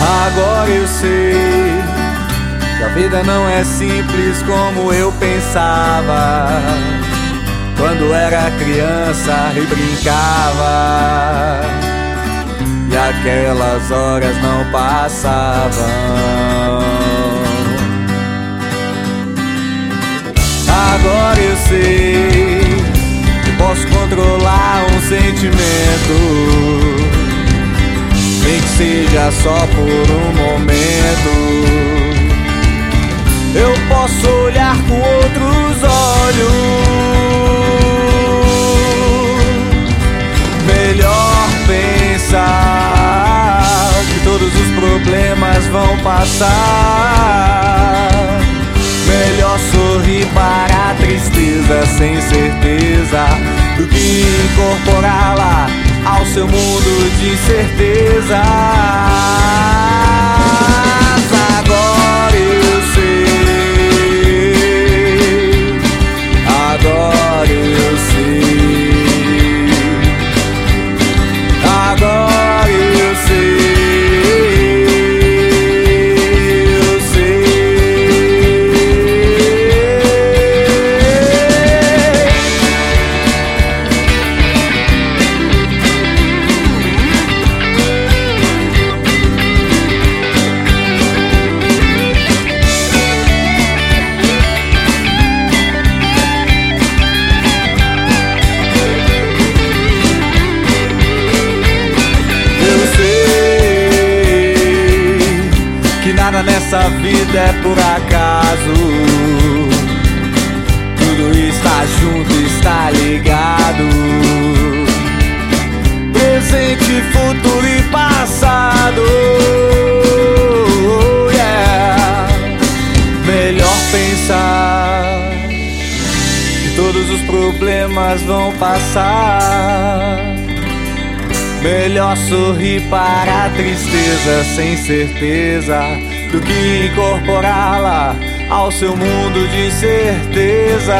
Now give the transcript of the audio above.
Agora eu sei que a vida não é simples como eu pensava. Quando era criança e brincava, e aquelas horas não passavam. Só por um momento. Eu posso olhar com outros olhos. Melhor pensar que todos os problemas vão passar. Melhor sorrir para a tristeza sem certeza do que incorporá-la ao seu mundo de certeza. Nada nessa vida é por acaso. Tudo está junto, está ligado. Presente, futuro e passado. Yeah. Melhor pensar que todos os problemas vão passar. Melhor sorrir para a tristeza sem certeza do que incorporá-la ao seu mundo de certeza.